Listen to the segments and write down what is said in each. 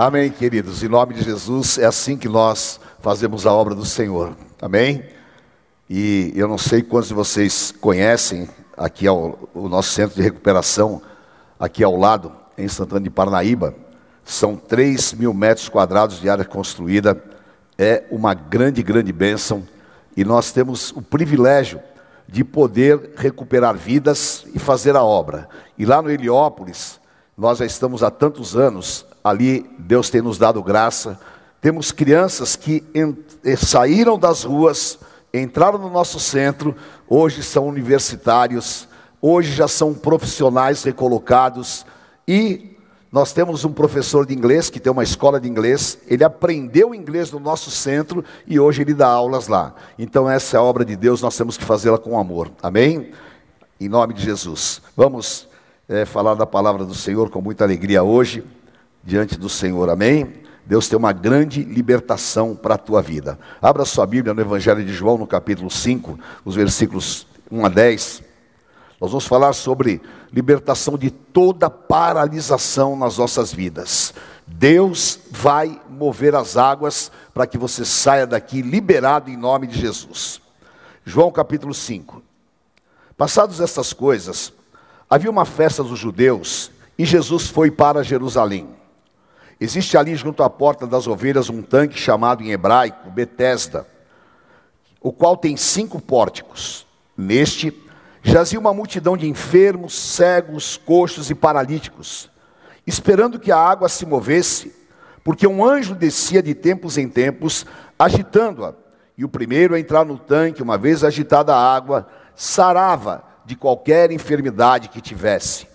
Amém, queridos. Em nome de Jesus, é assim que nós fazemos a obra do Senhor. Amém? E eu não sei quantos de vocês conhecem aqui ao, o nosso centro de recuperação, aqui ao lado, em Santana de Parnaíba. São 3 mil metros quadrados de área construída. É uma grande, grande bênção. E nós temos o privilégio de poder recuperar vidas e fazer a obra. E lá no Heliópolis, nós já estamos há tantos anos, ali Deus tem nos dado graça. Temos crianças que eh, saíram das ruas, entraram no nosso centro, hoje são universitários, hoje já são profissionais recolocados e nós temos um professor de inglês que tem uma escola de inglês, ele aprendeu inglês no nosso centro e hoje ele dá aulas lá. Então essa é a obra de Deus, nós temos que fazê-la com amor. Amém? Em nome de Jesus. Vamos é, falar da palavra do Senhor com muita alegria hoje, diante do Senhor. Amém? Deus tem uma grande libertação para a tua vida. Abra sua Bíblia no Evangelho de João, no capítulo 5, os versículos 1 a 10. Nós vamos falar sobre libertação de toda paralisação nas nossas vidas. Deus vai mover as águas para que você saia daqui liberado em nome de Jesus. João capítulo 5. Passados estas coisas, havia uma festa dos judeus e Jesus foi para Jerusalém. Existe ali junto à porta das ovelhas um tanque chamado em hebraico Betesda, o qual tem cinco pórticos. Neste jazia uma multidão de enfermos, cegos, coxos e paralíticos, esperando que a água se movesse, porque um anjo descia de tempos em tempos, agitando-a. E o primeiro a entrar no tanque, uma vez agitada a água, sarava de qualquer enfermidade que tivesse.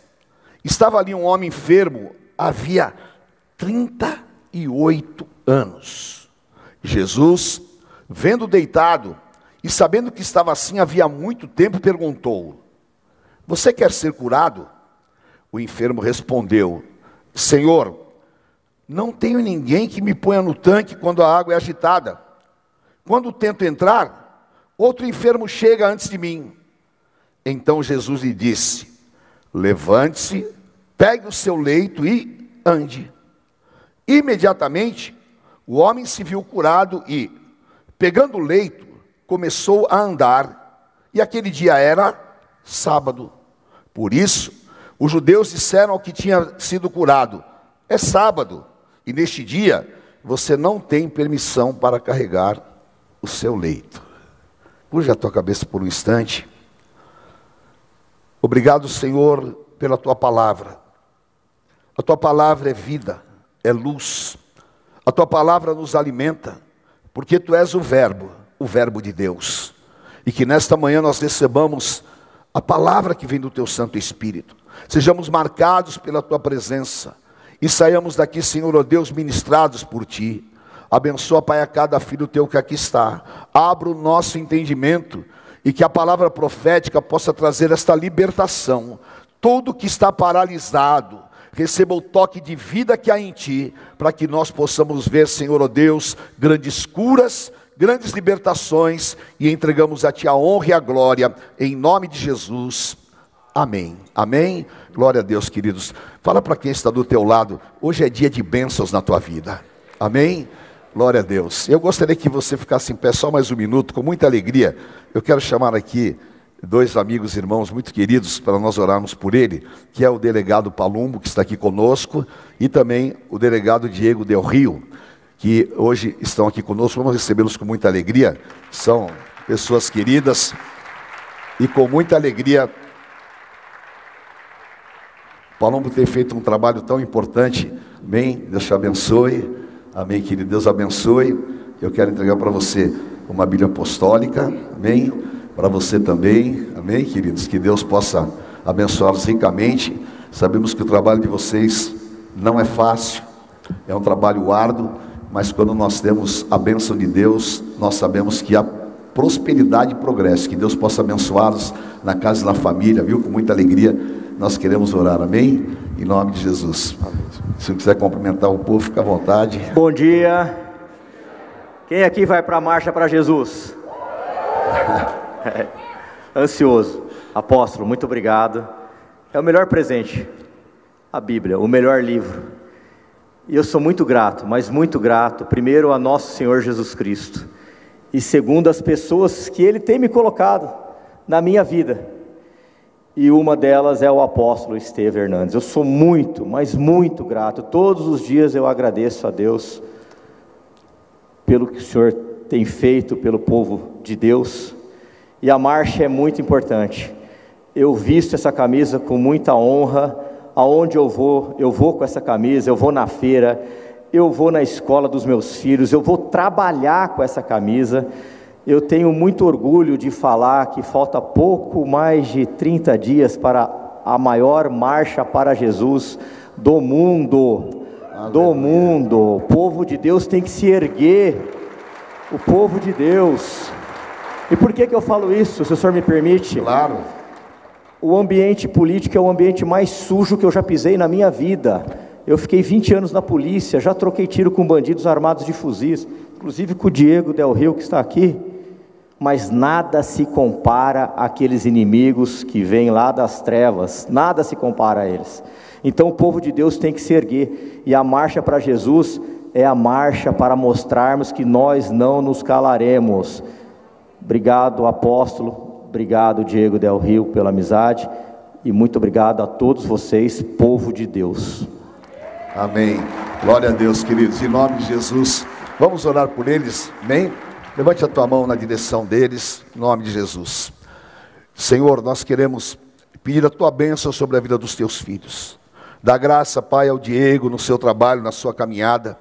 Estava ali um homem enfermo, havia 38 anos. Jesus, vendo deitado, e sabendo que estava assim havia muito tempo, perguntou: Você quer ser curado? O enfermo respondeu: Senhor, não tenho ninguém que me ponha no tanque quando a água é agitada. Quando tento entrar, outro enfermo chega antes de mim. Então Jesus lhe disse: Levante-se, pegue o seu leito e ande. Imediatamente, o homem se viu curado e, pegando o leito, começou a andar, e aquele dia era sábado. Por isso, os judeus disseram ao que tinha sido curado: É sábado, e neste dia você não tem permissão para carregar o seu leito. Curja a tua cabeça por um instante. Obrigado, Senhor, pela tua palavra. A tua palavra é vida, é luz. A tua palavra nos alimenta, porque tu és o Verbo o Verbo de Deus. E que nesta manhã nós recebamos a palavra que vem do Teu Santo Espírito. Sejamos marcados pela Tua presença. E saiamos daqui, Senhor, ó oh Deus, ministrados por Ti. Abençoa, Pai, a cada filho Teu que aqui está. Abra o nosso entendimento e que a palavra profética possa trazer esta libertação. Todo que está paralisado, receba o toque de vida que há em Ti, para que nós possamos ver, Senhor, ó oh Deus, grandes curas grandes libertações e entregamos a Ti a honra e a glória, em nome de Jesus. Amém. Amém. Glória a Deus, queridos. Fala para quem está do teu lado, hoje é dia de bênçãos na tua vida. Amém. Glória a Deus. Eu gostaria que você ficasse em pé só mais um minuto, com muita alegria. Eu quero chamar aqui dois amigos, irmãos muito queridos, para nós orarmos por ele, que é o delegado Palumbo, que está aqui conosco, e também o delegado Diego Del Rio que hoje estão aqui conosco. Vamos recebê-los com muita alegria. São pessoas queridas e com muita alegria. Palombo tem feito um trabalho tão importante. Amém. Deus te abençoe. Amém, querido. Deus abençoe. Eu quero entregar para você uma Bíblia apostólica. Amém. Para você também. Amém, queridos. Que Deus possa abençoá-los ricamente. Sabemos que o trabalho de vocês não é fácil. É um trabalho árduo mas quando nós temos a bênção de Deus, nós sabemos que há prosperidade e progresso, que Deus possa abençoá-los na casa e na família, viu? Com muita alegria, nós queremos orar, amém? Em nome de Jesus. Se você quiser cumprimentar o povo, fica à vontade. Bom dia. Quem aqui vai para a marcha para Jesus? Ansioso. Apóstolo, muito obrigado. É o melhor presente. A Bíblia, o melhor livro. E eu sou muito grato, mas muito grato, primeiro a nosso Senhor Jesus Cristo, e segundo as pessoas que Ele tem me colocado na minha vida. E uma delas é o apóstolo Esteve Hernandes. Eu sou muito, mas muito grato. Todos os dias eu agradeço a Deus pelo que o Senhor tem feito pelo povo de Deus. E a marcha é muito importante. Eu visto essa camisa com muita honra. Aonde eu vou, eu vou com essa camisa, eu vou na feira, eu vou na escola dos meus filhos, eu vou trabalhar com essa camisa. Eu tenho muito orgulho de falar que falta pouco mais de 30 dias para a maior marcha para Jesus do mundo. Do mundo. O povo de Deus tem que se erguer. O povo de Deus. E por que, que eu falo isso, se o senhor me permite? Claro. O ambiente político é o ambiente mais sujo que eu já pisei na minha vida. Eu fiquei 20 anos na polícia, já troquei tiro com bandidos armados de fuzis, inclusive com o Diego Del Rio que está aqui mas nada se compara àqueles inimigos que vêm lá das trevas, nada se compara a eles. Então o povo de Deus tem que se erguer, e a marcha para Jesus é a marcha para mostrarmos que nós não nos calaremos. Obrigado, apóstolo, obrigado, Diego Del Rio, pela amizade, e muito obrigado a todos vocês, povo de Deus. Amém. Glória a Deus, queridos, em nome de Jesus. Vamos orar por eles, amém? Levante a tua mão na direção deles, em nome de Jesus. Senhor, nós queremos pedir a tua bênção sobre a vida dos teus filhos. Dá graça, Pai, ao Diego no seu trabalho, na sua caminhada.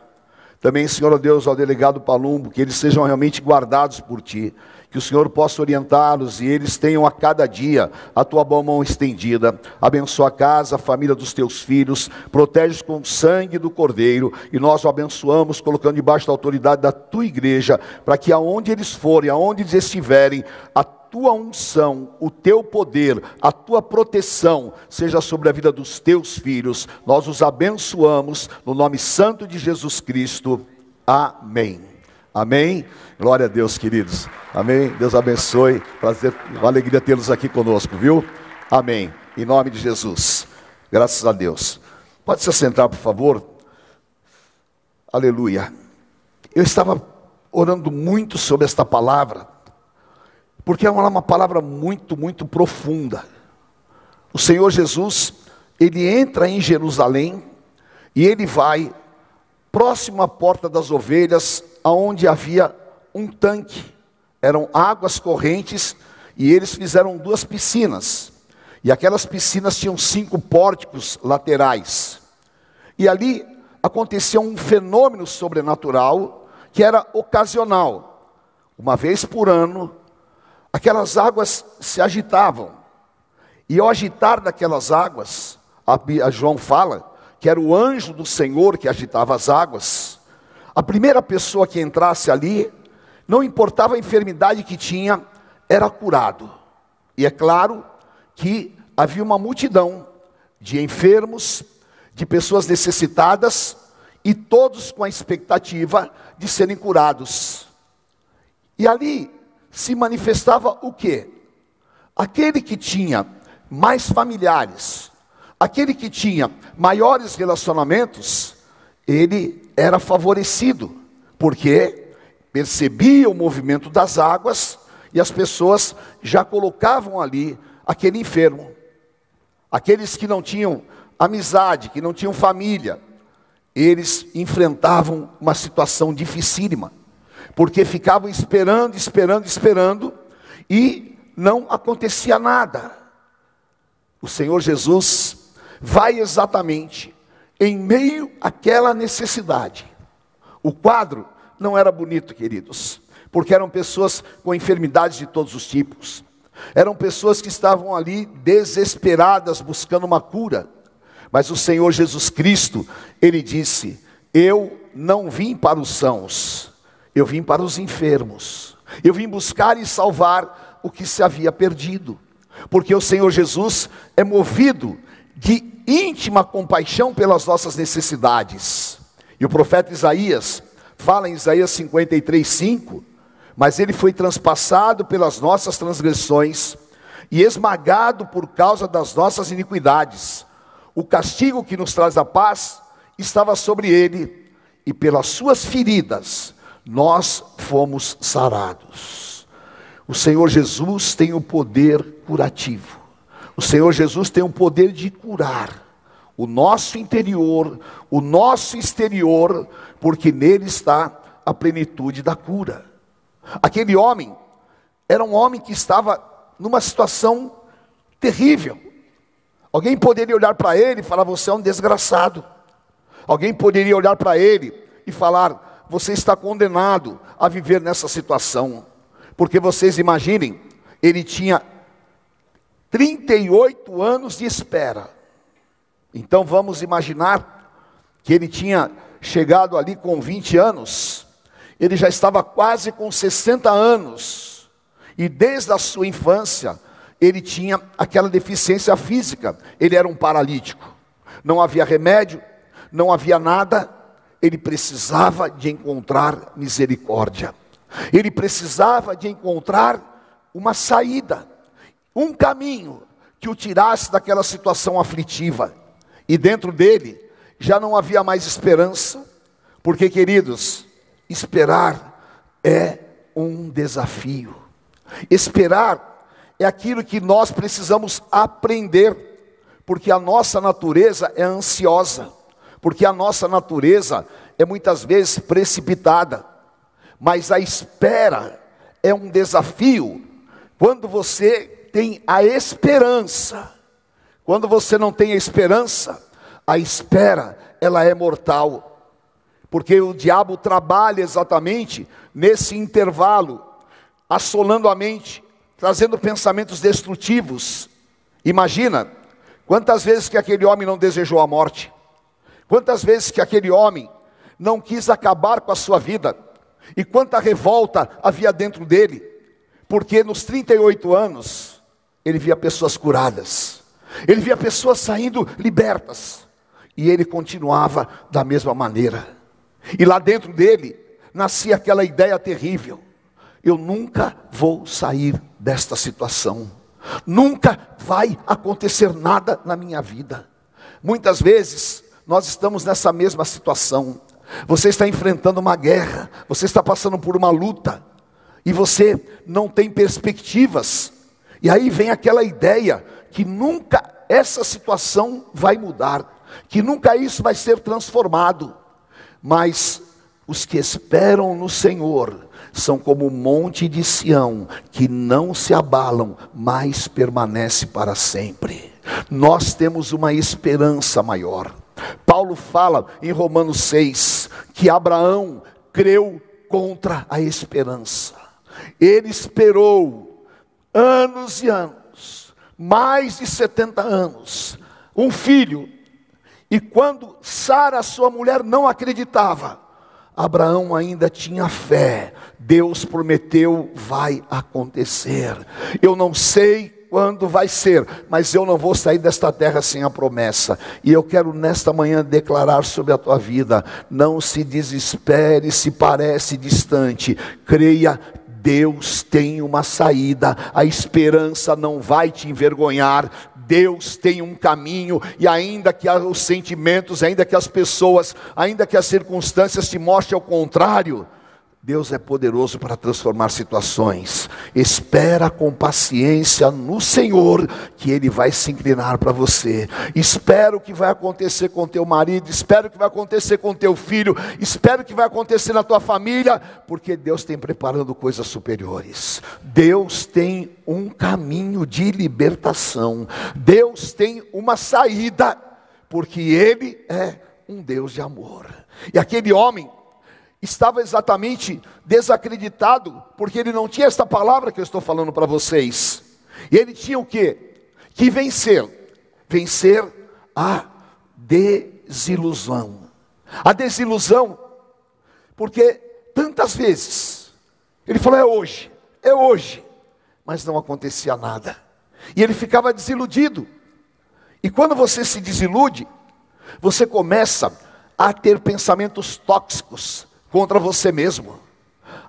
Também, Senhor, ó Deus, ao delegado Palumbo, que eles sejam realmente guardados por Ti, que o Senhor possa orientá-los e eles tenham a cada dia a Tua boa mão estendida. Abençoa a casa, a família dos Teus filhos, protege-os com o sangue do Cordeiro e nós o abençoamos colocando debaixo da autoridade da Tua igreja, para que aonde eles forem, aonde eles estiverem, a tua unção, o teu poder, a tua proteção seja sobre a vida dos teus filhos. Nós os abençoamos no nome santo de Jesus Cristo. Amém. Amém. Glória a Deus, queridos. Amém. Deus abençoe. Prazer, uma alegria tê-los aqui conosco, viu? Amém. Em nome de Jesus. Graças a Deus. Pode se sentar, por favor. Aleluia. Eu estava orando muito sobre esta palavra porque é uma palavra muito, muito profunda. O Senhor Jesus, ele entra em Jerusalém e ele vai próximo à porta das ovelhas, aonde havia um tanque. Eram águas correntes e eles fizeram duas piscinas. E aquelas piscinas tinham cinco pórticos laterais. E ali acontecia um fenômeno sobrenatural que era ocasional. Uma vez por ano, aquelas águas se agitavam. E ao agitar daquelas águas, a, João fala que era o anjo do Senhor que agitava as águas. A primeira pessoa que entrasse ali, não importava a enfermidade que tinha, era curado. E é claro que havia uma multidão de enfermos, de pessoas necessitadas, e todos com a expectativa de serem curados. E ali se manifestava o quê? Aquele que tinha mais familiares, aquele que tinha maiores relacionamentos, ele era favorecido, porque percebia o movimento das águas e as pessoas já colocavam ali aquele enfermo. Aqueles que não tinham amizade, que não tinham família, eles enfrentavam uma situação dificílima porque ficavam esperando, esperando, esperando, e não acontecia nada. O Senhor Jesus vai exatamente em meio àquela necessidade. O quadro não era bonito, queridos, porque eram pessoas com enfermidades de todos os tipos. Eram pessoas que estavam ali desesperadas buscando uma cura. Mas o Senhor Jesus Cristo, ele disse: Eu não vim para os sãos, eu vim para os enfermos. Eu vim buscar e salvar o que se havia perdido. Porque o Senhor Jesus é movido de íntima compaixão pelas nossas necessidades. E o profeta Isaías fala em Isaías 53, 5: Mas ele foi transpassado pelas nossas transgressões e esmagado por causa das nossas iniquidades. O castigo que nos traz a paz estava sobre ele, e pelas suas feridas nós fomos sarados. O Senhor Jesus tem o poder curativo. O Senhor Jesus tem o poder de curar o nosso interior, o nosso exterior, porque nele está a plenitude da cura. Aquele homem era um homem que estava numa situação terrível. Alguém poderia olhar para ele e falar: Você é um desgraçado. Alguém poderia olhar para ele e falar: Você está condenado a viver nessa situação. Porque vocês imaginem, ele tinha 38 anos de espera. Então vamos imaginar que ele tinha chegado ali com 20 anos, ele já estava quase com 60 anos, e desde a sua infância, ele tinha aquela deficiência física, ele era um paralítico, não havia remédio, não havia nada, ele precisava de encontrar misericórdia, ele precisava de encontrar uma saída, um caminho que o tirasse daquela situação aflitiva. E dentro dele já não havia mais esperança, porque, queridos, esperar é um desafio. Esperar é aquilo que nós precisamos aprender, porque a nossa natureza é ansiosa, porque a nossa natureza é muitas vezes precipitada, mas a espera é um desafio quando você tem a esperança quando você não tem a esperança, a espera, ela é mortal. Porque o diabo trabalha exatamente nesse intervalo, assolando a mente, trazendo pensamentos destrutivos. Imagina quantas vezes que aquele homem não desejou a morte, quantas vezes que aquele homem não quis acabar com a sua vida, e quanta revolta havia dentro dele, porque nos 38 anos ele via pessoas curadas, ele via pessoas saindo libertas. E ele continuava da mesma maneira. E lá dentro dele nascia aquela ideia terrível: eu nunca vou sair desta situação. Nunca vai acontecer nada na minha vida. Muitas vezes nós estamos nessa mesma situação. Você está enfrentando uma guerra, você está passando por uma luta, e você não tem perspectivas. E aí vem aquela ideia que nunca essa situação vai mudar, que nunca isso vai ser transformado, mas os que esperam no Senhor são como o monte de Sião, que não se abalam, mas permanece para sempre. Nós temos uma esperança maior. Paulo fala em Romanos 6 que Abraão creu contra a esperança. Ele esperou anos e anos mais de 70 anos, um filho. E quando Sara, sua mulher, não acreditava, Abraão ainda tinha fé. Deus prometeu, vai acontecer. Eu não sei quando vai ser, mas eu não vou sair desta terra sem a promessa. E eu quero nesta manhã declarar sobre a tua vida: não se desespere se parece distante, creia Deus tem uma saída, a esperança não vai te envergonhar, Deus tem um caminho, e ainda que os sentimentos, ainda que as pessoas, ainda que as circunstâncias te mostrem o contrário, Deus é poderoso para transformar situações. Espera com paciência no Senhor, que Ele vai se inclinar para você. Espera o que vai acontecer com teu marido, espera o que vai acontecer com teu filho, espera o que vai acontecer na tua família, porque Deus tem preparando coisas superiores. Deus tem um caminho de libertação. Deus tem uma saída, porque Ele é um Deus de amor. E aquele homem estava exatamente desacreditado, porque ele não tinha esta palavra que eu estou falando para vocês. E ele tinha o que? Que vencer. Vencer a desilusão. A desilusão, porque tantas vezes ele falou: é hoje, é hoje, mas não acontecia nada. E ele ficava desiludido. E quando você se desilude, você começa a ter pensamentos tóxicos, contra você mesmo.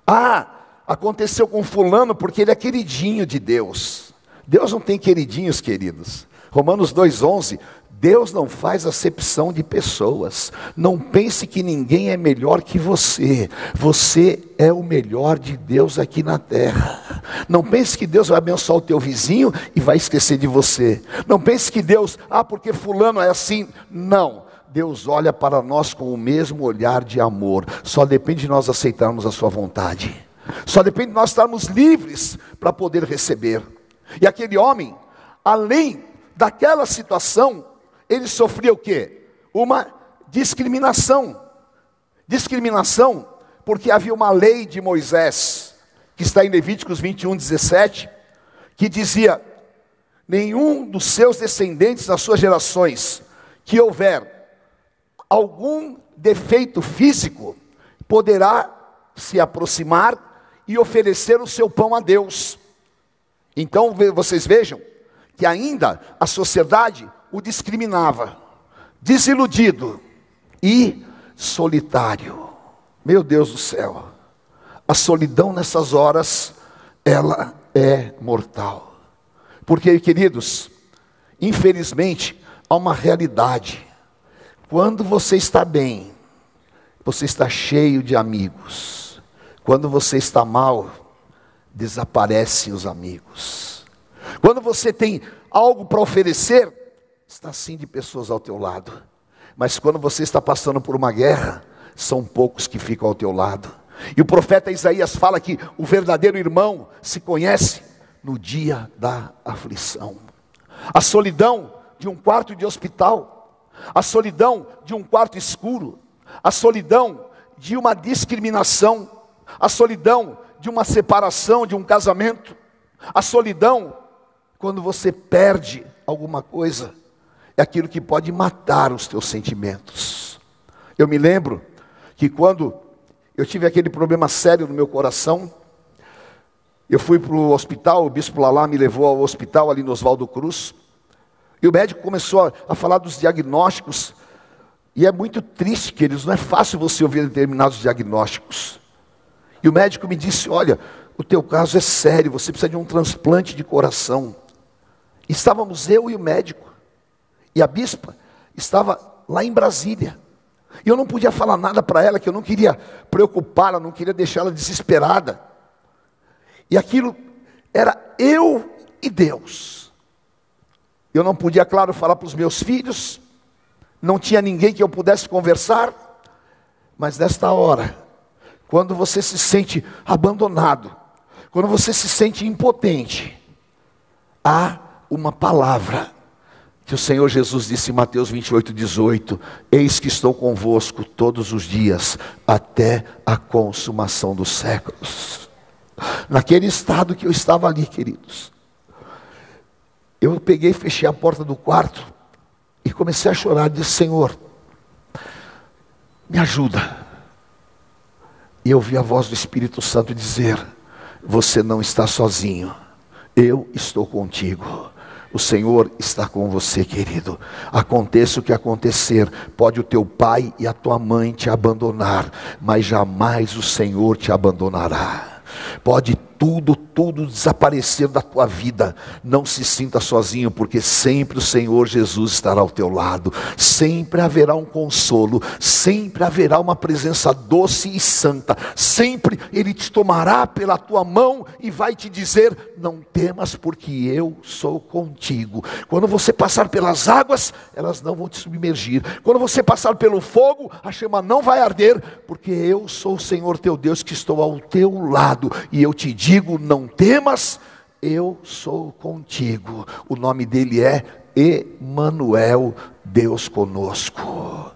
Ah, aconteceu com fulano porque ele é queridinho de Deus. Deus não tem queridinhos, queridos. Romanos 2:11, Deus não faz acepção de pessoas. Não pense que ninguém é melhor que você. Você é o melhor de Deus aqui na terra. Não pense que Deus vai abençoar o teu vizinho e vai esquecer de você. Não pense que Deus, ah, porque fulano é assim. Não. Deus olha para nós com o mesmo olhar de amor. Só depende de nós aceitarmos a sua vontade. Só depende de nós estarmos livres para poder receber. E aquele homem, além daquela situação, ele sofria o quê? Uma discriminação. Discriminação, porque havia uma lei de Moisés, que está em Levíticos 21, 17, que dizia: nenhum dos seus descendentes nas suas gerações que houver algum defeito físico poderá se aproximar e oferecer o seu pão a Deus. Então vocês vejam que ainda a sociedade o discriminava, desiludido e solitário. Meu Deus do céu, a solidão nessas horas, ela é mortal. Porque, queridos, infelizmente, há uma realidade. Quando você está bem, você está cheio de amigos. Quando você está mal, desaparecem os amigos. Quando você tem algo para oferecer, está sim de pessoas ao teu lado. Mas quando você está passando por uma guerra, são poucos que ficam ao teu lado. E o profeta Isaías fala que o verdadeiro irmão se conhece no dia da aflição. A solidão de um quarto de hospital, a solidão de um quarto escuro, a solidão de uma discriminação, a solidão de uma separação, de um casamento, a solidão quando você perde alguma coisa é aquilo que pode matar os teus sentimentos. Eu me lembro que quando eu tive aquele problema sério no meu coração, eu fui para o hospital, o bispo Lalá me levou ao hospital ali no Oswaldo Cruz, e o médico começou a, a falar dos diagnósticos, e é muito triste, queridos, não é fácil você ouvir determinados diagnósticos. E o médico me disse: Olha, o teu caso é sério, você precisa de um transplante de coração. Estávamos eu e o médico. E a bispa estava lá em Brasília. E eu não podia falar nada para ela, que eu não queria preocupá-la, não queria deixá-la desesperada. E aquilo era eu e Deus. Eu não podia, claro, falar para os meus filhos, não tinha ninguém que eu pudesse conversar, mas nesta hora, quando você se sente abandonado, quando você se sente impotente, há uma palavra que o Senhor Jesus disse em Mateus 28, 18: Eis que estou convosco todos os dias, até a consumação dos séculos. Naquele estado que eu estava ali, queridos, eu peguei, fechei a porta do quarto e comecei a chorar. Disse: Senhor, me ajuda. E eu vi a voz do Espírito Santo dizer: Você não está sozinho, eu estou contigo. O Senhor está com você, querido. Aconteça o que acontecer, pode o teu pai e a tua mãe te abandonar, mas jamais o Senhor te abandonará. Pode tudo, tudo desaparecer da tua vida. Não se sinta sozinho, porque sempre o Senhor Jesus estará ao teu lado. Sempre haverá um consolo, sempre haverá uma presença doce e santa. Sempre Ele te tomará pela tua mão e vai te dizer: Não temas, porque eu sou contigo. Quando você passar pelas águas, elas não vão te submergir. Quando você passar pelo fogo, a chama não vai arder, porque eu sou o Senhor teu Deus que estou ao teu lado e eu te digo digo: não temas, eu sou contigo. O nome dele é Emanuel, Deus conosco.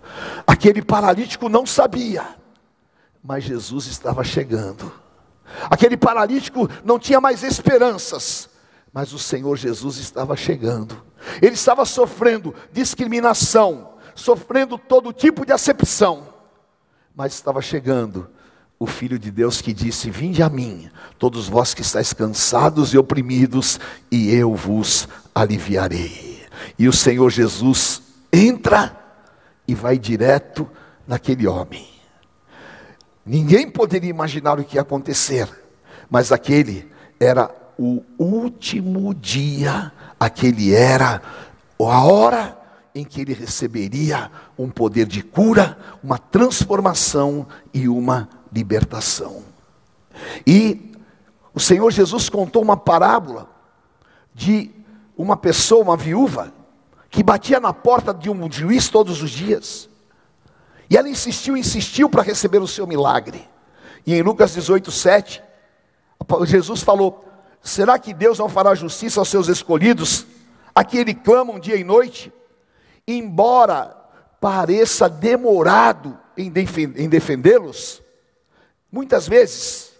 Aquele paralítico não sabia, mas Jesus estava chegando. Aquele paralítico não tinha mais esperanças, mas o Senhor Jesus estava chegando. Ele estava sofrendo discriminação, sofrendo todo tipo de acepção, mas estava chegando o Filho de Deus que disse: Vinde a mim, todos vós que estáis cansados e oprimidos, e eu vos aliviarei. E o Senhor Jesus entra e vai direto naquele homem. Ninguém poderia imaginar o que ia acontecer, mas aquele era o último dia, aquele era a hora em que ele receberia um poder de cura, uma transformação e uma libertação. E o Senhor Jesus contou uma parábola de uma pessoa, uma viúva, que batia na porta de um juiz todos os dias. E ela insistiu, insistiu para receber o seu milagre. E em Lucas 18, 7, Jesus falou: Será que Deus não fará justiça aos seus escolhidos, a que ele clama um dia e noite? Embora pareça demorado em defendê-los, muitas vezes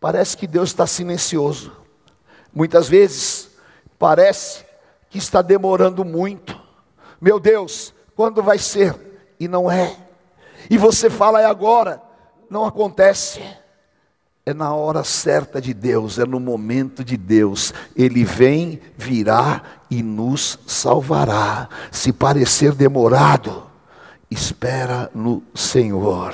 parece que Deus está silencioso, muitas vezes parece que está demorando muito. Meu Deus, quando vai ser? E não é. E você fala, é agora, não acontece é na hora certa de Deus, é no momento de Deus. Ele vem, virá e nos salvará. Se parecer demorado, espera no Senhor.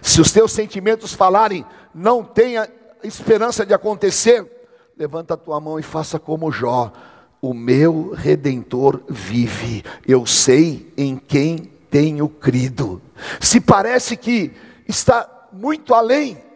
Se os teus sentimentos falarem, não tenha esperança de acontecer, levanta a tua mão e faça como Jó. O meu redentor vive. Eu sei em quem tenho crido. Se parece que está muito além,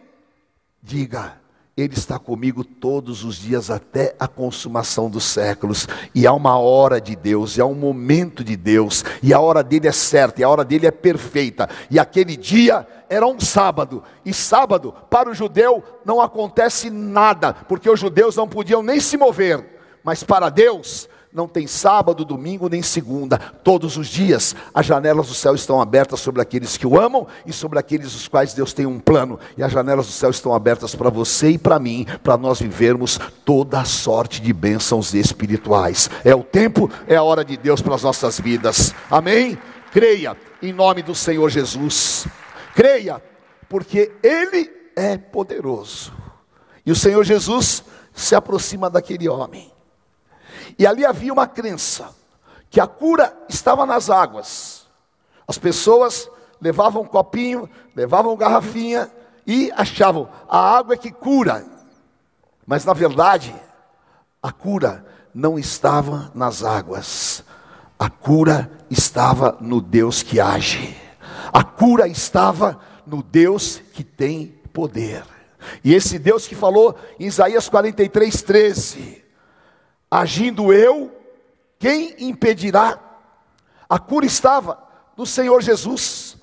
Diga, Ele está comigo todos os dias até a consumação dos séculos. E há uma hora de Deus, e há um momento de Deus, e a hora dele é certa, e a hora dele é perfeita. E aquele dia era um sábado, e sábado para o judeu não acontece nada, porque os judeus não podiam nem se mover. Mas para Deus, não tem sábado, domingo nem segunda. Todos os dias as janelas do céu estão abertas sobre aqueles que o amam e sobre aqueles os quais Deus tem um plano. E as janelas do céu estão abertas para você e para mim, para nós vivermos toda a sorte de bênçãos espirituais. É o tempo, é a hora de Deus para as nossas vidas. Amém? Creia em nome do Senhor Jesus. Creia, porque Ele é poderoso. E o Senhor Jesus se aproxima daquele homem. E ali havia uma crença que a cura estava nas águas. As pessoas levavam um copinho, levavam garrafinha e achavam a água é que cura. Mas na verdade, a cura não estava nas águas. A cura estava no Deus que age. A cura estava no Deus que tem poder. E esse Deus que falou em Isaías 43, 13: Agindo eu, quem impedirá? A cura estava no Senhor Jesus,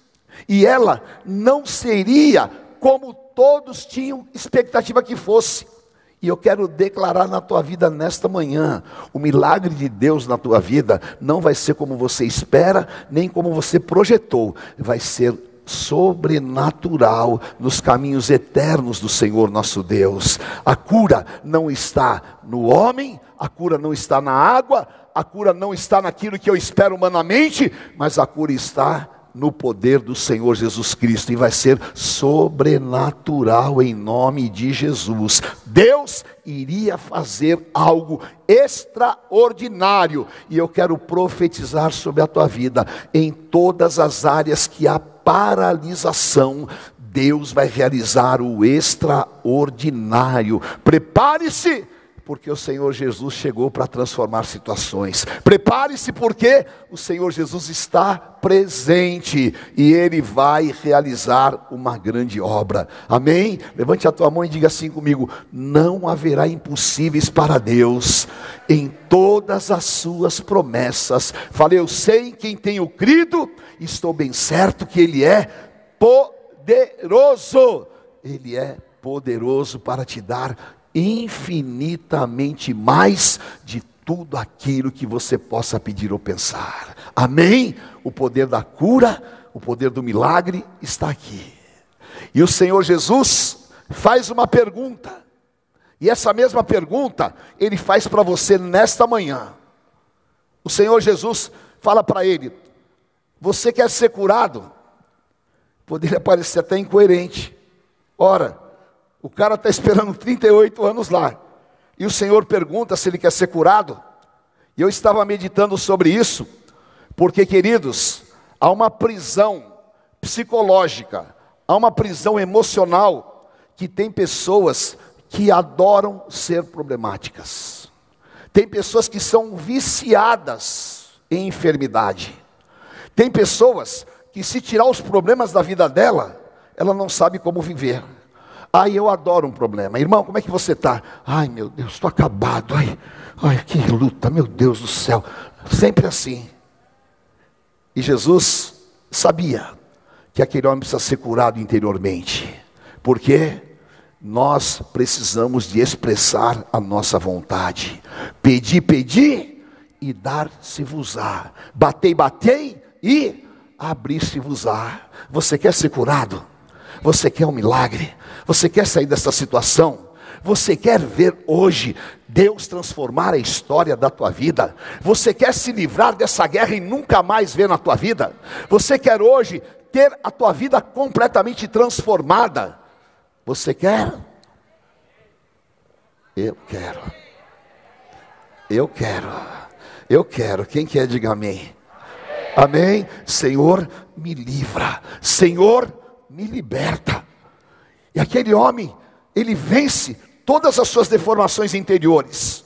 e ela não seria como todos tinham expectativa que fosse. E eu quero declarar na tua vida nesta manhã: o milagre de Deus na tua vida não vai ser como você espera, nem como você projetou, vai ser sobrenatural nos caminhos eternos do Senhor nosso Deus. A cura não está no homem, a cura não está na água, a cura não está naquilo que eu espero humanamente, mas a cura está no poder do Senhor Jesus Cristo e vai ser sobrenatural em nome de Jesus. Deus iria fazer algo extraordinário e eu quero profetizar sobre a tua vida em todas as áreas que há paralisação. Deus vai realizar o extraordinário. Prepare-se porque o Senhor Jesus chegou para transformar situações. Prepare-se, porque o Senhor Jesus está presente e Ele vai realizar uma grande obra. Amém? Levante a tua mão e diga assim comigo: não haverá impossíveis para Deus em todas as suas promessas. Falei, eu sei em quem tenho crido, estou bem certo que Ele é poderoso. Ele é poderoso para te dar infinitamente mais de tudo aquilo que você possa pedir ou pensar. Amém? O poder da cura, o poder do milagre está aqui. E o Senhor Jesus faz uma pergunta. E essa mesma pergunta ele faz para você nesta manhã. O Senhor Jesus fala para ele: Você quer ser curado? Poderia parecer até incoerente. Ora, o cara está esperando 38 anos lá. E o Senhor pergunta se ele quer ser curado. E eu estava meditando sobre isso, porque, queridos, há uma prisão psicológica, há uma prisão emocional que tem pessoas que adoram ser problemáticas. Tem pessoas que são viciadas enfermidade. Tem pessoas que, se tirar os problemas da vida dela, ela não sabe como viver. Ai, eu adoro um problema. Irmão, como é que você está? Ai, meu Deus, estou acabado. Ai, ai, que luta, meu Deus do céu. Sempre assim. E Jesus sabia que aquele homem precisa ser curado interiormente. Porque nós precisamos de expressar a nossa vontade. Pedir, pedir e dar-se-vos-á. Batei, batei e abrir-se-vos-á. Você quer ser curado? Você quer um milagre? Você quer sair dessa situação? Você quer ver hoje Deus transformar a história da tua vida? Você quer se livrar dessa guerra e nunca mais ver na tua vida? Você quer hoje ter a tua vida completamente transformada? Você quer? Eu quero. Eu quero. Eu quero. Quem quer, diga amém. Amém. Senhor, me livra. Senhor, me liberta. E aquele homem, ele vence todas as suas deformações interiores.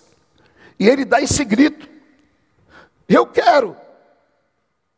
E ele dá esse grito: Eu quero.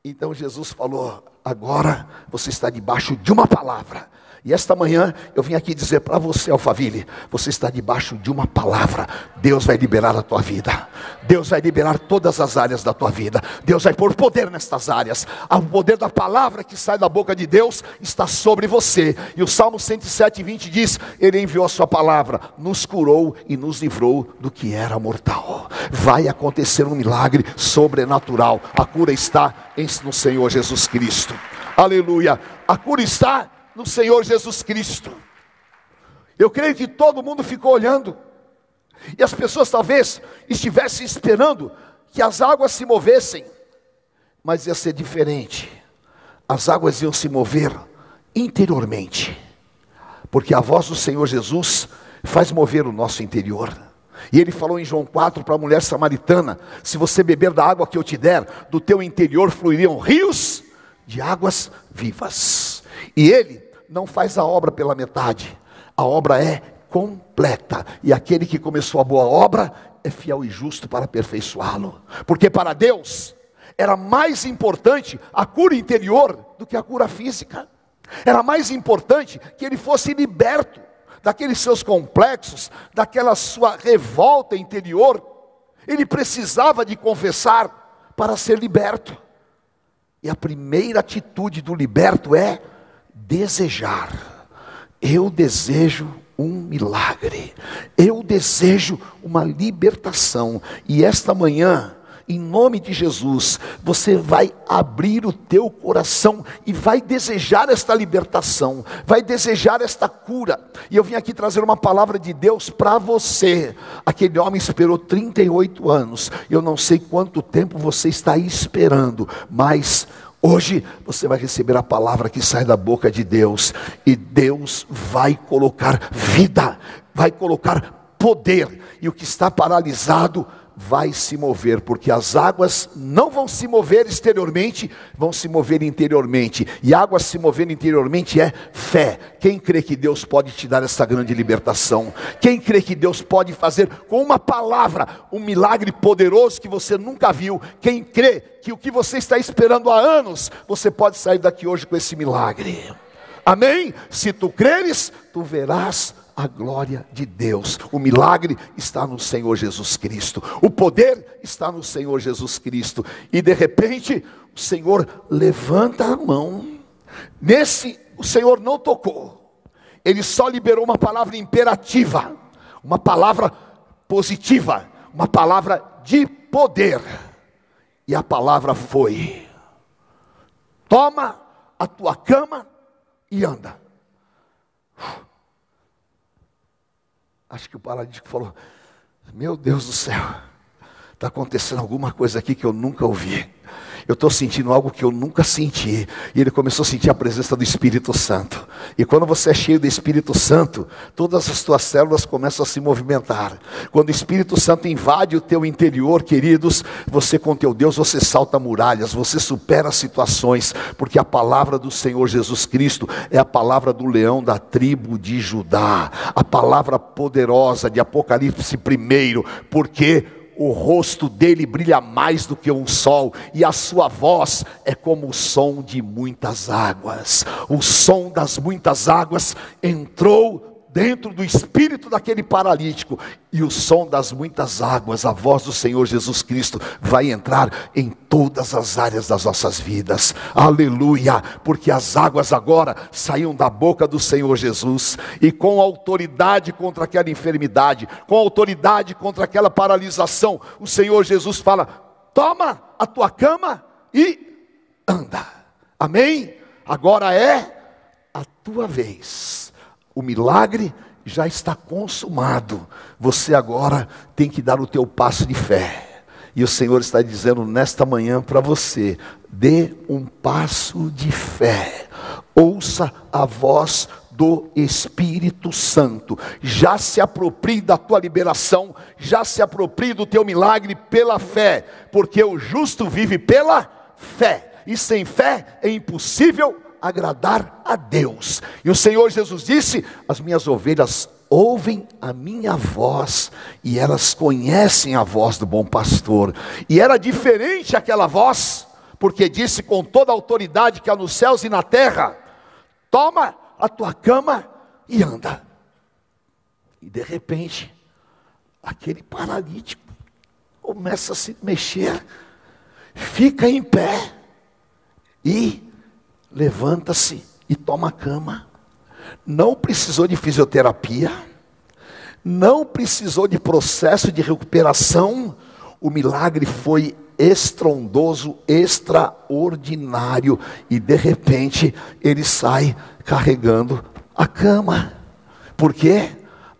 Então Jesus falou: Agora você está debaixo de uma palavra. E esta manhã eu vim aqui dizer para você, Alfaville, você está debaixo de uma palavra. Deus vai liberar a tua vida. Deus vai liberar todas as áreas da tua vida. Deus vai pôr poder nestas áreas. O poder da palavra que sai da boca de Deus está sobre você. E o Salmo 107, 20 diz: Ele enviou a sua palavra, nos curou e nos livrou do que era mortal. Vai acontecer um milagre sobrenatural. A cura está no Senhor Jesus Cristo. Aleluia. A cura está no Senhor Jesus Cristo. Eu creio que todo mundo ficou olhando, e as pessoas talvez estivessem esperando que as águas se movessem, mas ia ser diferente. As águas iam se mover interiormente, porque a voz do Senhor Jesus faz mover o nosso interior. E ele falou em João 4 para a mulher samaritana: Se você beber da água que eu te der, do teu interior fluiriam rios de águas vivas. E ele não faz a obra pela metade, a obra é completa, e aquele que começou a boa obra é fiel e justo para aperfeiçoá-lo, porque para Deus era mais importante a cura interior do que a cura física, era mais importante que ele fosse liberto daqueles seus complexos, daquela sua revolta interior, ele precisava de confessar para ser liberto. E a primeira atitude do liberto é desejar. Eu desejo um milagre. Eu desejo uma libertação. E esta manhã, em nome de Jesus, você vai abrir o teu coração e vai desejar esta libertação, vai desejar esta cura. E eu vim aqui trazer uma palavra de Deus para você. Aquele homem esperou 38 anos. Eu não sei quanto tempo você está esperando, mas Hoje você vai receber a palavra que sai da boca de Deus, e Deus vai colocar vida, vai colocar poder, e o que está paralisado vai se mover, porque as águas não vão se mover exteriormente, vão se mover interiormente. E água se mover interiormente é fé. Quem crê que Deus pode te dar essa grande libertação? Quem crê que Deus pode fazer com uma palavra um milagre poderoso que você nunca viu? Quem crê que o que você está esperando há anos, você pode sair daqui hoje com esse milagre? Amém? Se tu creres, tu verás a glória de Deus. O milagre está no Senhor Jesus Cristo. O poder está no Senhor Jesus Cristo. E de repente, o Senhor levanta a mão. Nesse, o Senhor não tocou. Ele só liberou uma palavra imperativa, uma palavra positiva, uma palavra de poder. E a palavra foi: Toma a tua cama e anda. Acho que o paralítico falou: Meu Deus do céu, está acontecendo alguma coisa aqui que eu nunca ouvi eu estou sentindo algo que eu nunca senti. E ele começou a sentir a presença do Espírito Santo. E quando você é cheio do Espírito Santo, todas as tuas células começam a se movimentar. Quando o Espírito Santo invade o teu interior, queridos, você com teu Deus, você salta muralhas, você supera situações, porque a palavra do Senhor Jesus Cristo é a palavra do leão da tribo de Judá, a palavra poderosa de Apocalipse primeiro, porque o rosto dele brilha mais do que um sol, e a sua voz é como o som de muitas águas. O som das muitas águas entrou dentro do espírito daquele paralítico, e o som das muitas águas, a voz do Senhor Jesus Cristo, vai entrar em todas as áreas das nossas vidas, aleluia, porque as águas agora saíam da boca do Senhor Jesus, e com autoridade contra aquela enfermidade, com autoridade contra aquela paralisação, o Senhor Jesus fala: toma a tua cama e anda, amém? Agora é a tua vez o milagre já está consumado. Você agora tem que dar o teu passo de fé. E o Senhor está dizendo nesta manhã para você: dê um passo de fé. Ouça a voz do Espírito Santo. Já se aproprie da tua liberação, já se aproprie do teu milagre pela fé, porque o justo vive pela fé. E sem fé é impossível agradar a Deus. E o Senhor Jesus disse: As minhas ovelhas ouvem a minha voz e elas conhecem a voz do bom pastor. E era diferente aquela voz, porque disse com toda a autoridade que há nos céus e na terra: Toma a tua cama e anda. E de repente, aquele paralítico começa a se mexer, fica em pé e levanta-se e toma a cama. Não precisou de fisioterapia, não precisou de processo de recuperação, o milagre foi estrondoso, extraordinário, e de repente ele sai carregando a cama. Por quê?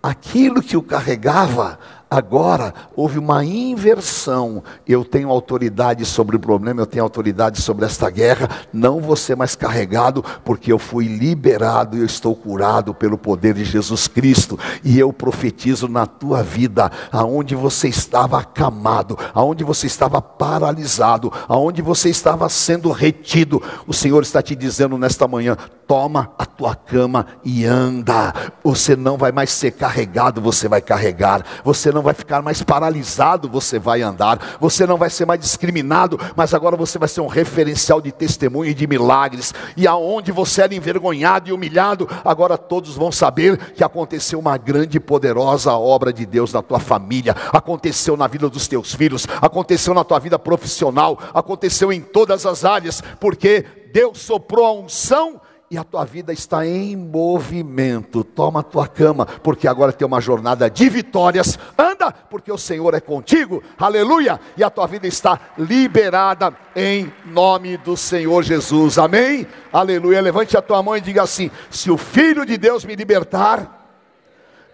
Aquilo que o carregava Agora houve uma inversão. Eu tenho autoridade sobre o problema, eu tenho autoridade sobre esta guerra. Não vou ser mais carregado, porque eu fui liberado e eu estou curado pelo poder de Jesus Cristo. E eu profetizo na tua vida, aonde você estava acamado, aonde você estava paralisado, aonde você estava sendo retido. O Senhor está te dizendo nesta manhã: toma a tua cama e anda. Você não vai mais ser carregado, você vai carregar. Você não vai ficar mais paralisado, você vai andar, você não vai ser mais discriminado, mas agora você vai ser um referencial de testemunho e de milagres. E aonde você era envergonhado e humilhado, agora todos vão saber que aconteceu uma grande e poderosa obra de Deus na tua família, aconteceu na vida dos teus filhos, aconteceu na tua vida profissional, aconteceu em todas as áreas, porque Deus soprou a unção e a tua vida está em movimento. Toma a tua cama, porque agora tem uma jornada de vitórias. Anda, porque o Senhor é contigo. Aleluia! E a tua vida está liberada em nome do Senhor Jesus. Amém? Aleluia. Levante a tua mão e diga assim: se o Filho de Deus me libertar,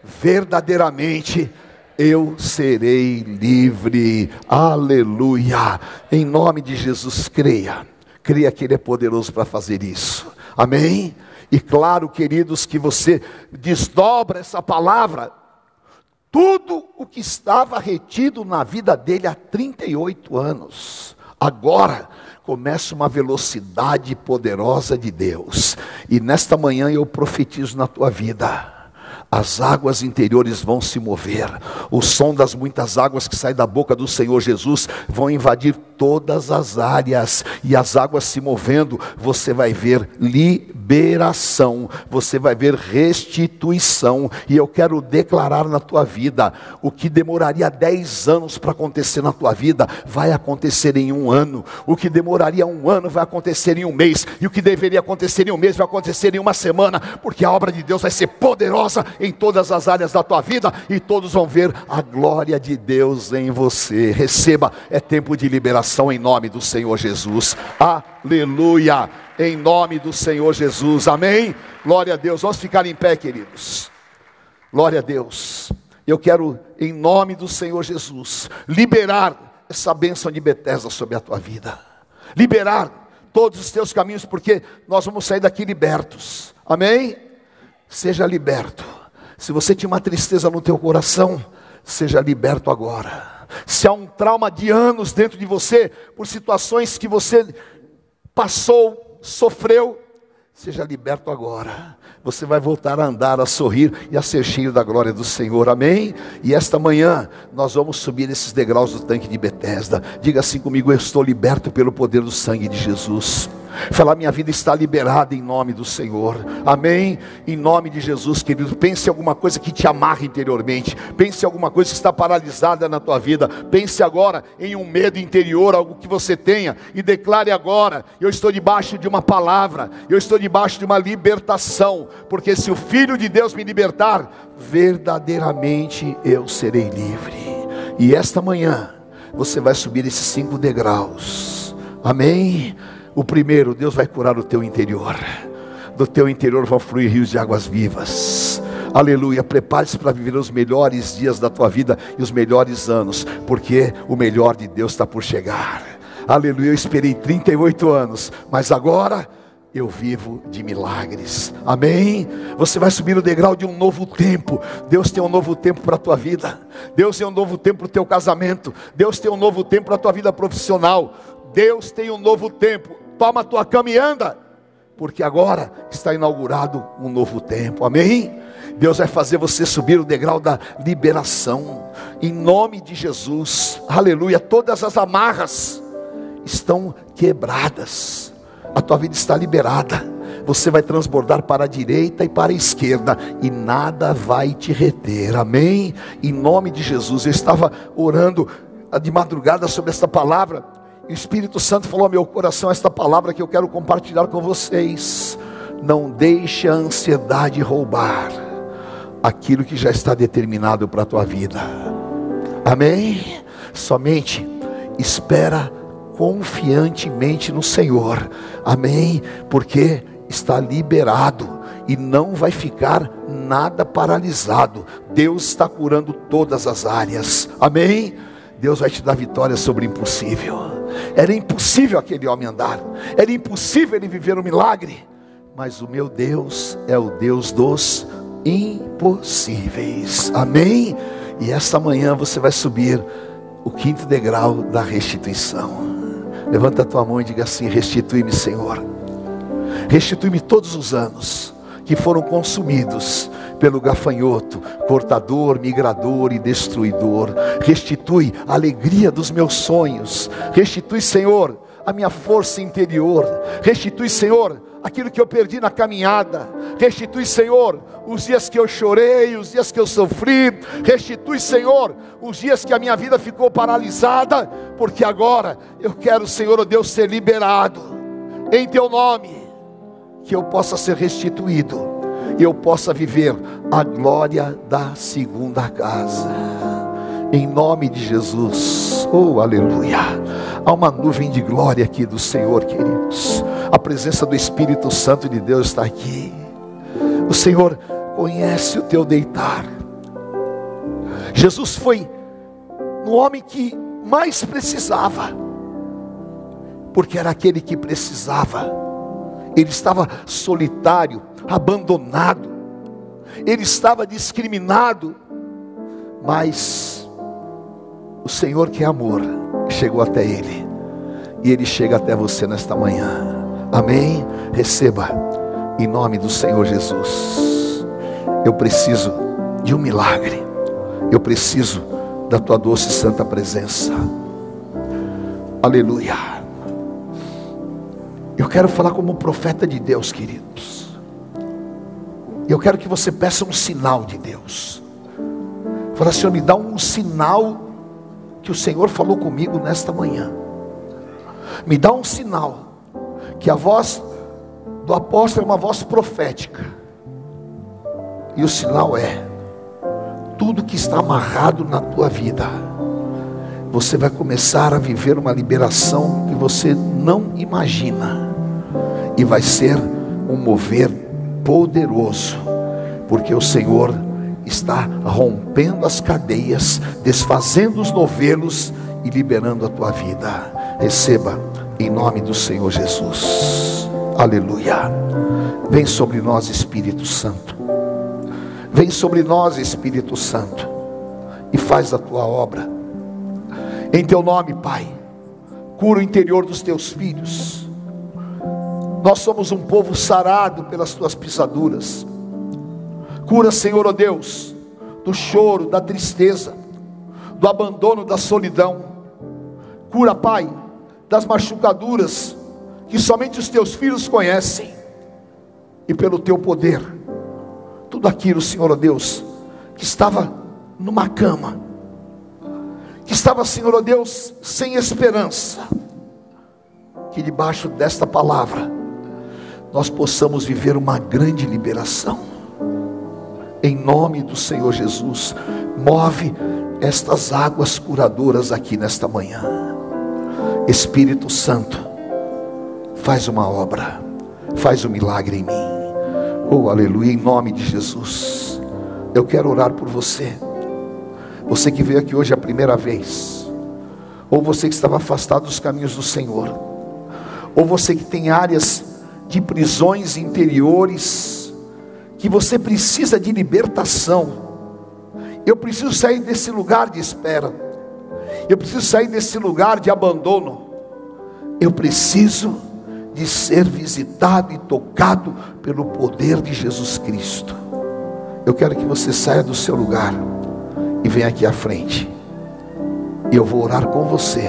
verdadeiramente eu serei livre. Aleluia. Em nome de Jesus, creia. Creia que Ele é poderoso para fazer isso. Amém? E claro, queridos, que você desdobra essa palavra. Tudo o que estava retido na vida dele há 38 anos, agora começa uma velocidade poderosa de Deus. E nesta manhã eu profetizo na tua vida as águas interiores vão se mover, o som das muitas águas que saem da boca do Senhor Jesus vão invadir todas as áreas, e as águas se movendo, você vai ver liberação, você vai ver restituição, e eu quero declarar na tua vida: o que demoraria 10 anos para acontecer na tua vida, vai acontecer em um ano, o que demoraria um ano vai acontecer em um mês, e o que deveria acontecer em um mês vai acontecer em uma semana, porque a obra de Deus vai ser poderosa em todas as áreas da tua vida, e todos vão ver a glória de Deus em você. Receba, é tempo de liberação em nome do Senhor Jesus. Aleluia. Em nome do Senhor Jesus. Amém. Glória a Deus. Vamos ficar em pé, queridos. Glória a Deus. Eu quero, em nome do Senhor Jesus, liberar essa bênção de Betesda sobre a tua vida. Liberar todos os teus caminhos, porque nós vamos sair daqui libertos. Amém? Seja liberto. Se você tinha uma tristeza no teu coração, seja liberto agora se há um trauma de anos dentro de você, por situações que você passou, sofreu, Seja liberto agora. Você vai voltar a andar, a sorrir e a ser cheio da glória do Senhor. Amém? E esta manhã nós vamos subir esses degraus do tanque de Betesda. Diga assim comigo: eu estou liberto pelo poder do sangue de Jesus. Falar, minha vida está liberada em nome do Senhor. Amém? Em nome de Jesus, querido. Pense em alguma coisa que te amarra interiormente. Pense em alguma coisa que está paralisada na tua vida. Pense agora em um medo interior, algo que você tenha. E declare agora: Eu estou debaixo de uma palavra. Eu estou debaixo de uma libertação. Porque se o Filho de Deus me libertar, verdadeiramente eu serei livre. E esta manhã, você vai subir esses cinco degraus. Amém? O primeiro, Deus vai curar o teu interior. Do teu interior vão fluir rios de águas vivas. Aleluia. Prepare-se para viver os melhores dias da tua vida e os melhores anos, porque o melhor de Deus está por chegar. Aleluia. Eu esperei 38 anos, mas agora eu vivo de milagres. Amém? Você vai subir o degrau de um novo tempo. Deus tem um novo tempo para a tua vida. Deus tem um novo tempo para o teu casamento. Deus tem um novo tempo para a tua vida profissional. Deus tem um novo tempo toma a tua cama e anda, porque agora está inaugurado um novo tempo, amém? Deus vai fazer você subir o degrau da liberação, em nome de Jesus, aleluia. Todas as amarras estão quebradas, a tua vida está liberada. Você vai transbordar para a direita e para a esquerda, e nada vai te reter, amém? Em nome de Jesus, eu estava orando de madrugada sobre esta palavra, o Espírito Santo falou ao meu coração esta palavra que eu quero compartilhar com vocês. Não deixe a ansiedade roubar aquilo que já está determinado para a tua vida. Amém? Somente espera confiantemente no Senhor. Amém? Porque está liberado e não vai ficar nada paralisado. Deus está curando todas as áreas. Amém? Deus vai te dar vitória sobre o impossível. Era impossível aquele homem andar, era impossível ele viver um milagre, mas o meu Deus é o Deus dos impossíveis. Amém? E esta manhã você vai subir o quinto degrau da restituição. Levanta a tua mão e diga assim: Restitui-me, Senhor. Restitui-me todos os anos que foram consumidos pelo gafanhoto, cortador, migrador e destruidor. Restitui a alegria dos meus sonhos. Restitui, Senhor, a minha força interior. Restitui, Senhor, aquilo que eu perdi na caminhada. Restitui, Senhor, os dias que eu chorei, os dias que eu sofri. Restitui, Senhor, os dias que a minha vida ficou paralisada, porque agora eu quero, Senhor, oh Deus, ser liberado em teu nome, que eu possa ser restituído e eu possa viver a glória da segunda casa. Em nome de Jesus. Oh, aleluia. Há uma nuvem de glória aqui do Senhor, queridos. A presença do Espírito Santo de Deus está aqui. O Senhor conhece o teu deitar. Jesus foi no homem que mais precisava, porque era aquele que precisava. Ele estava solitário, abandonado, ele estava discriminado, mas o Senhor que é amor chegou até ele, e ele chega até você nesta manhã, amém? Receba, em nome do Senhor Jesus. Eu preciso de um milagre, eu preciso da tua doce e santa presença, aleluia. Eu quero falar como profeta de Deus, queridos. Eu quero que você peça um sinal de Deus. Fala, Senhor, me dá um sinal que o Senhor falou comigo nesta manhã. Me dá um sinal que a voz do apóstolo é uma voz profética. E o sinal é tudo que está amarrado na tua vida. Você vai começar a viver uma liberação que você não imagina. E vai ser um mover poderoso, porque o Senhor está rompendo as cadeias, desfazendo os novelos e liberando a tua vida. Receba em nome do Senhor Jesus. Aleluia. Vem sobre nós, Espírito Santo. Vem sobre nós, Espírito Santo, e faz a tua obra. Em teu nome, Pai, cura o interior dos teus filhos Nós somos um povo sarado pelas tuas pisaduras. Cura, Senhor, ó oh Deus, do choro, da tristeza, do abandono, da solidão. Cura, Pai, das machucaduras que somente os teus filhos conhecem. E pelo teu poder, tudo aquilo, Senhor, ó oh Deus, que estava numa cama, que estava, Senhor, ó oh Deus, sem esperança, que debaixo desta palavra nós possamos viver uma grande liberação. Em nome do Senhor Jesus, move estas águas curadoras aqui nesta manhã. Espírito Santo, faz uma obra, faz um milagre em mim. Oh, aleluia, em nome de Jesus. Eu quero orar por você. Você que veio aqui hoje a primeira vez, ou você que estava afastado dos caminhos do Senhor ou você que tem áreas de prisões interiores, que você precisa de libertação. Eu preciso sair desse lugar de espera. Eu preciso sair desse lugar de abandono. Eu preciso de ser visitado e tocado pelo poder de Jesus Cristo. Eu quero que você saia do seu lugar e venha aqui à frente. E eu vou orar com você.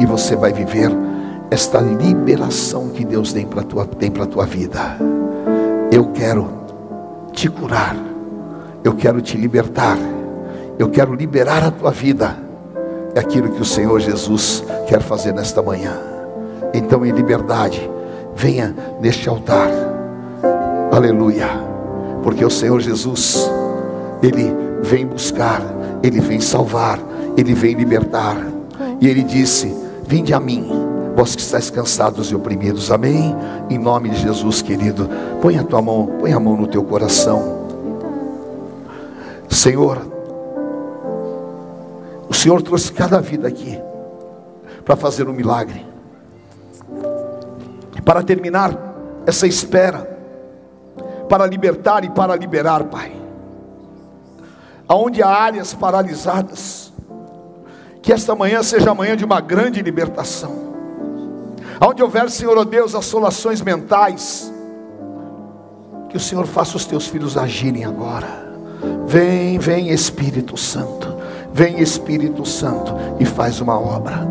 E você vai viver esta liberação que Deus tem para a tua, tem tua vida. Eu quero te curar, eu quero te libertar, eu quero liberar a tua vida. É aquilo que o Senhor Jesus quer fazer nesta manhã. Então, em liberdade, venha neste altar, aleluia, porque o Senhor Jesus, Ele vem buscar, Ele vem salvar, Ele vem libertar, e Ele disse: Vinde a mim vós que estáis cansados e oprimidos, amém? Em nome de Jesus, querido, põe a tua mão, põe a mão no teu coração. Senhor, o Senhor trouxe cada vida aqui para fazer um milagre, para terminar essa espera, para libertar e para liberar, Pai. Aonde há áreas paralisadas, que esta manhã seja a manhã de uma grande libertação Onde houver, Senhor, ó oh Deus, assolações mentais, que o Senhor faça os teus filhos agirem agora. Vem, vem Espírito Santo, vem Espírito Santo e faz uma obra.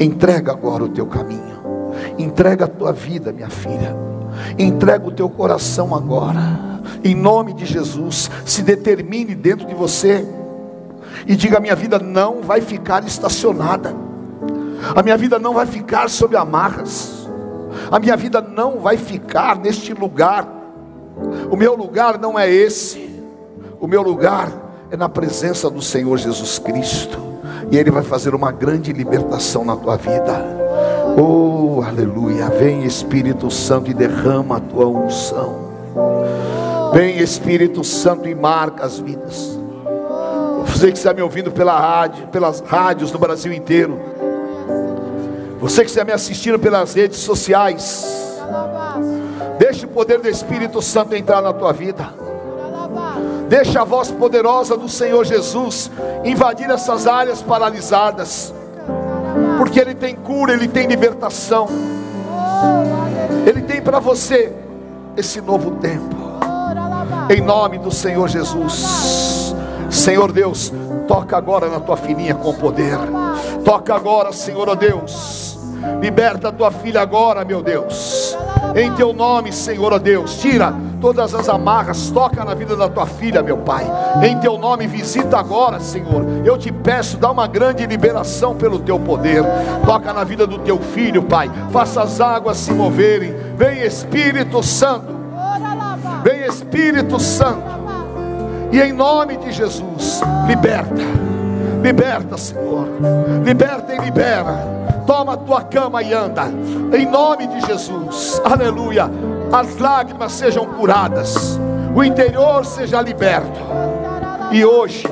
Entrega agora o teu caminho, entrega a tua vida, minha filha, entrega o teu coração agora, em nome de Jesus. Se determine dentro de você e diga: minha vida não vai ficar estacionada. A minha vida não vai ficar sob amarras. A minha vida não vai ficar neste lugar. O meu lugar não é esse. O meu lugar é na presença do Senhor Jesus Cristo. E Ele vai fazer uma grande libertação na tua vida. Oh, aleluia. Vem Espírito Santo e derrama a tua unção. Vem Espírito Santo e marca as vidas. Você que está me ouvindo pela rádio, pelas rádios do Brasil inteiro. Você que está me assistindo pelas redes sociais, deixe o poder do Espírito Santo entrar na tua vida. Deixa a voz poderosa do Senhor Jesus invadir essas áreas paralisadas. Porque Ele tem cura, Ele tem libertação. Ele tem para você esse novo tempo. Em nome do Senhor Jesus. Senhor Deus, toca agora na tua filhinha com poder. Toca agora, Senhor, oh Deus Liberta a tua filha agora, meu Deus. Em teu nome, Senhor, ó Deus. Tira todas as amarras, toca na vida da tua filha, meu Pai. Em teu nome, visita agora, Senhor. Eu te peço, dá uma grande liberação pelo teu poder. Toca na vida do teu filho, Pai. Faça as águas se moverem. Vem Espírito Santo. Vem Espírito Santo. E em nome de Jesus, liberta. Liberta, Senhor. Liberta e libera Toma a tua cama e anda. Em nome de Jesus. Aleluia. As lágrimas sejam curadas. O interior seja liberto. E hoje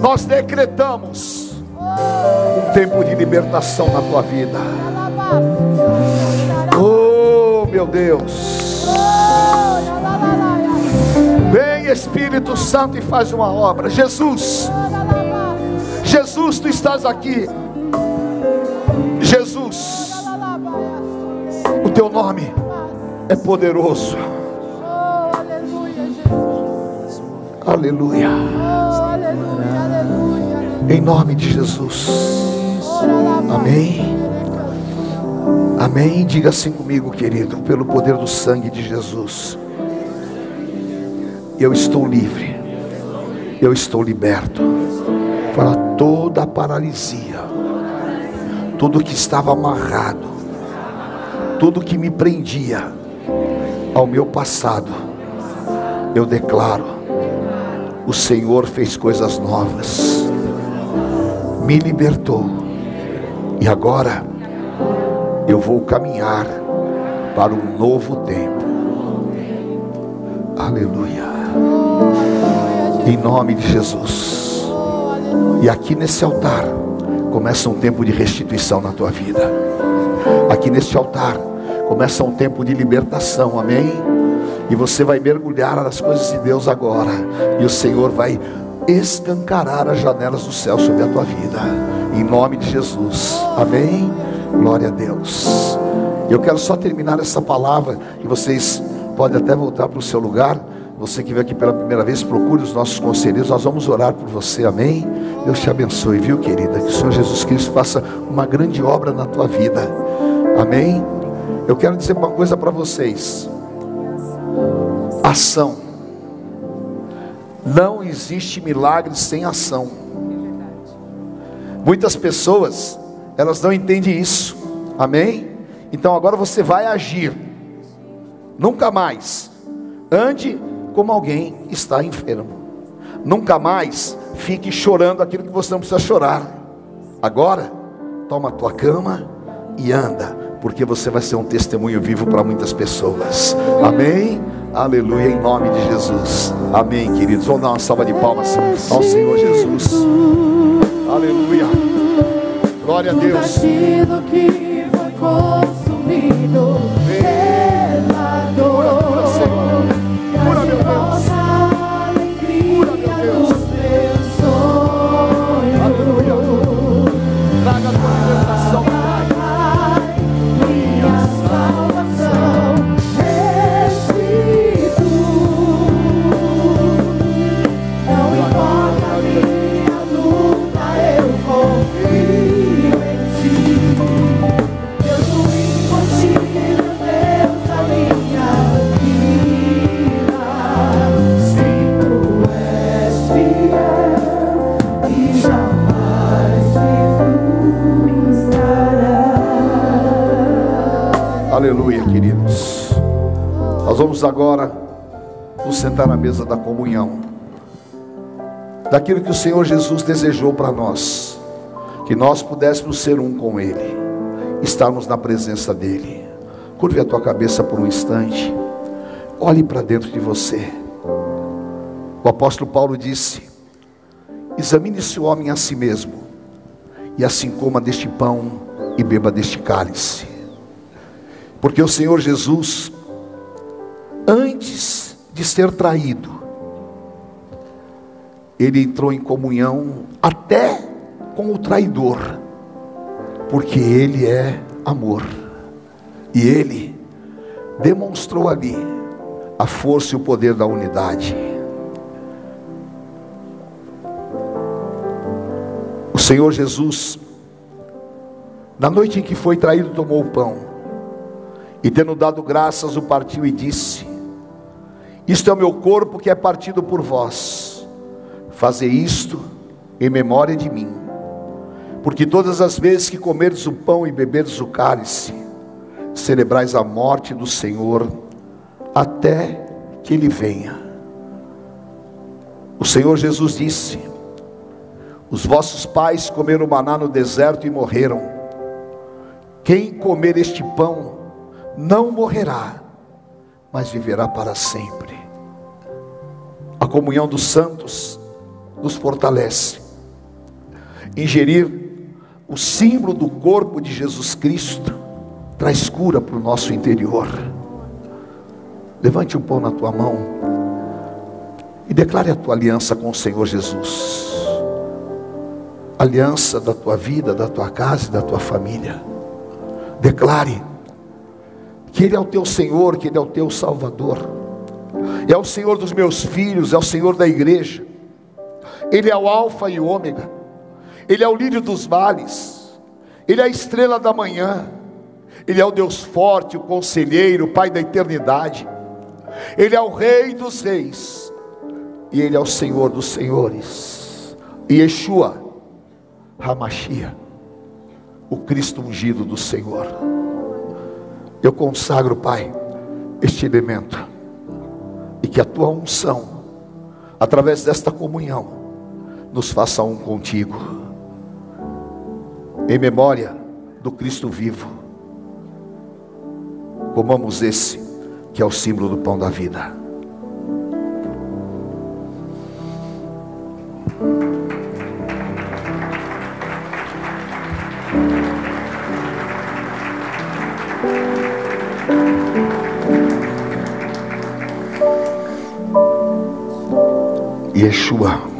nós decretamos um tempo de libertação na tua vida. Oh, meu Deus. Vem Espírito Santo e faz uma obra. Jesus. Jesus, tu estás aqui. O teu nome é poderoso. Oh, aleluia, Jesus. Aleluia. Oh, aleluia, aleluia. Em nome de Jesus. Amém. Amém. Diga assim comigo, querido, pelo poder do sangue de Jesus. Eu estou livre. Eu estou liberto. Para toda a paralisia. Tudo que estava amarrado. Tudo que me prendia ao meu passado. Eu declaro: o Senhor fez coisas novas. Me libertou. E agora eu vou caminhar para um novo tempo. Aleluia. Em nome de Jesus. E aqui nesse altar começa um tempo de restituição na tua vida. Aqui neste altar começa um tempo de libertação. Amém? E você vai mergulhar nas coisas de Deus agora. E o Senhor vai escancarar as janelas do céu sobre a tua vida. Em nome de Jesus. Amém? Glória a Deus. Eu quero só terminar essa palavra e vocês podem até voltar para o seu lugar. Você que veio aqui pela primeira vez, procure os nossos conselheiros. Nós vamos orar por você, amém? Deus te abençoe, viu, querida? Que o Senhor Jesus Cristo faça uma grande obra na tua vida, amém? Eu quero dizer uma coisa para vocês: ação. Não existe milagre sem ação. Muitas pessoas elas não entendem isso. Amém? Então agora você vai agir. Nunca mais ande como alguém está enfermo. Nunca mais fique chorando aquilo que você não precisa chorar. Agora, toma a tua cama e anda, porque você vai ser um testemunho vivo para muitas pessoas. Amém? Aleluia, em nome de Jesus. Amém, queridos. Vamos dar uma salva de palmas ao Senhor Jesus. Aleluia. Glória a Deus. Aleluia, queridos. Nós vamos agora nos sentar na mesa da comunhão. Daquilo que o Senhor Jesus desejou para nós. Que nós pudéssemos ser um com Ele. Estarmos na presença dEle. Curve a tua cabeça por um instante. Olhe para dentro de você. O apóstolo Paulo disse: Examine-se o homem a si mesmo, e assim coma deste pão e beba deste cálice. Porque o Senhor Jesus, antes de ser traído, ele entrou em comunhão até com o traidor, porque ele é amor. E ele demonstrou ali a força e o poder da unidade. O Senhor Jesus, na noite em que foi traído, tomou o pão e tendo dado graças, o partiu e disse: Isto é o meu corpo que é partido por vós. Fazer isto em memória de mim. Porque todas as vezes que comerdes o pão e beberdes o cálice, celebrais a morte do Senhor até que ele venha. O Senhor Jesus disse: Os vossos pais comeram maná no deserto e morreram. Quem comer este pão não morrerá, mas viverá para sempre. A comunhão dos santos nos fortalece. Ingerir o símbolo do corpo de Jesus Cristo traz cura para o nosso interior. Levante um pão na tua mão e declare a tua aliança com o Senhor Jesus. Aliança da tua vida, da tua casa e da tua família. Declare que Ele é o teu Senhor, que Ele é o teu Salvador, é o Senhor dos meus filhos, é o Senhor da igreja, Ele é o Alfa e o Ômega, Ele é o lírio dos vales, Ele é a estrela da manhã, Ele é o Deus forte, o conselheiro, o Pai da eternidade, Ele é o Rei dos reis, e Ele é o Senhor dos senhores, e Yeshua, Hamashia, o Cristo ungido do Senhor. Eu consagro, Pai, este elemento, e que a tua unção, através desta comunhão, nos faça um contigo, em memória do Cristo vivo. Comamos esse, que é o símbolo do pão da vida. Yeshua.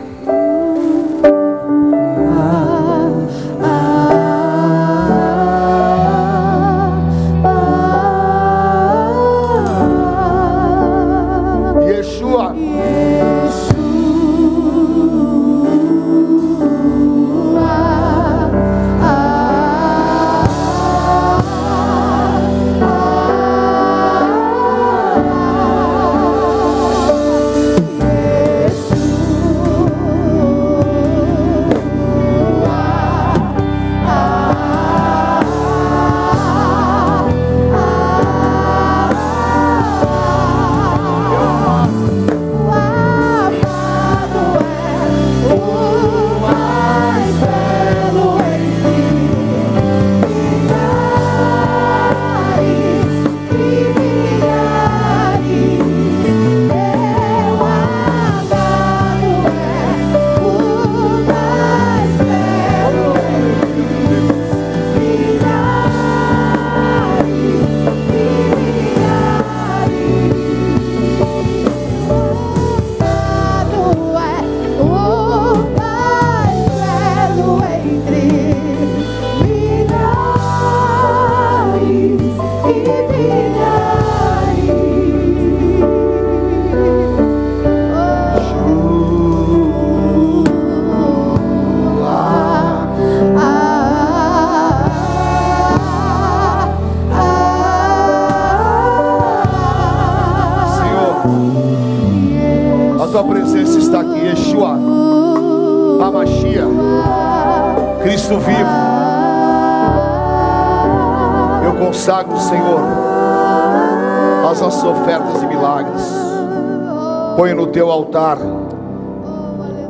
Altar,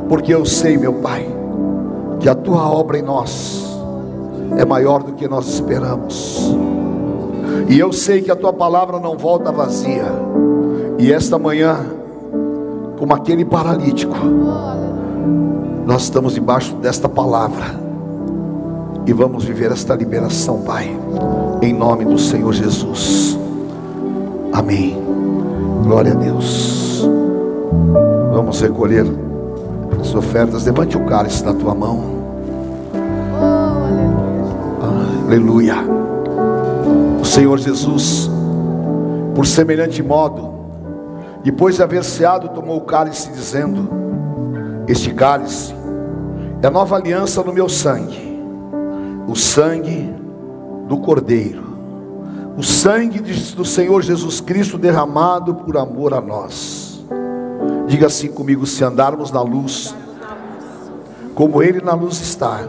porque eu sei, meu Pai, que a tua obra em nós é maior do que nós esperamos. E eu sei que a tua palavra não volta vazia. E esta manhã, como aquele paralítico, nós estamos debaixo desta palavra e vamos viver esta liberação, Pai, em nome do Senhor Jesus. Amém. Glória a Deus. Vamos recolher as ofertas. Levante o cálice na tua mão. Aleluia. O Senhor Jesus, por semelhante modo, depois de haver ceado, tomou o cálice, dizendo: Este cálice é a nova aliança no meu sangue, o sangue do Cordeiro, o sangue do Senhor Jesus Cristo derramado por amor a nós. Diga assim comigo: se andarmos na luz, como Ele na luz está,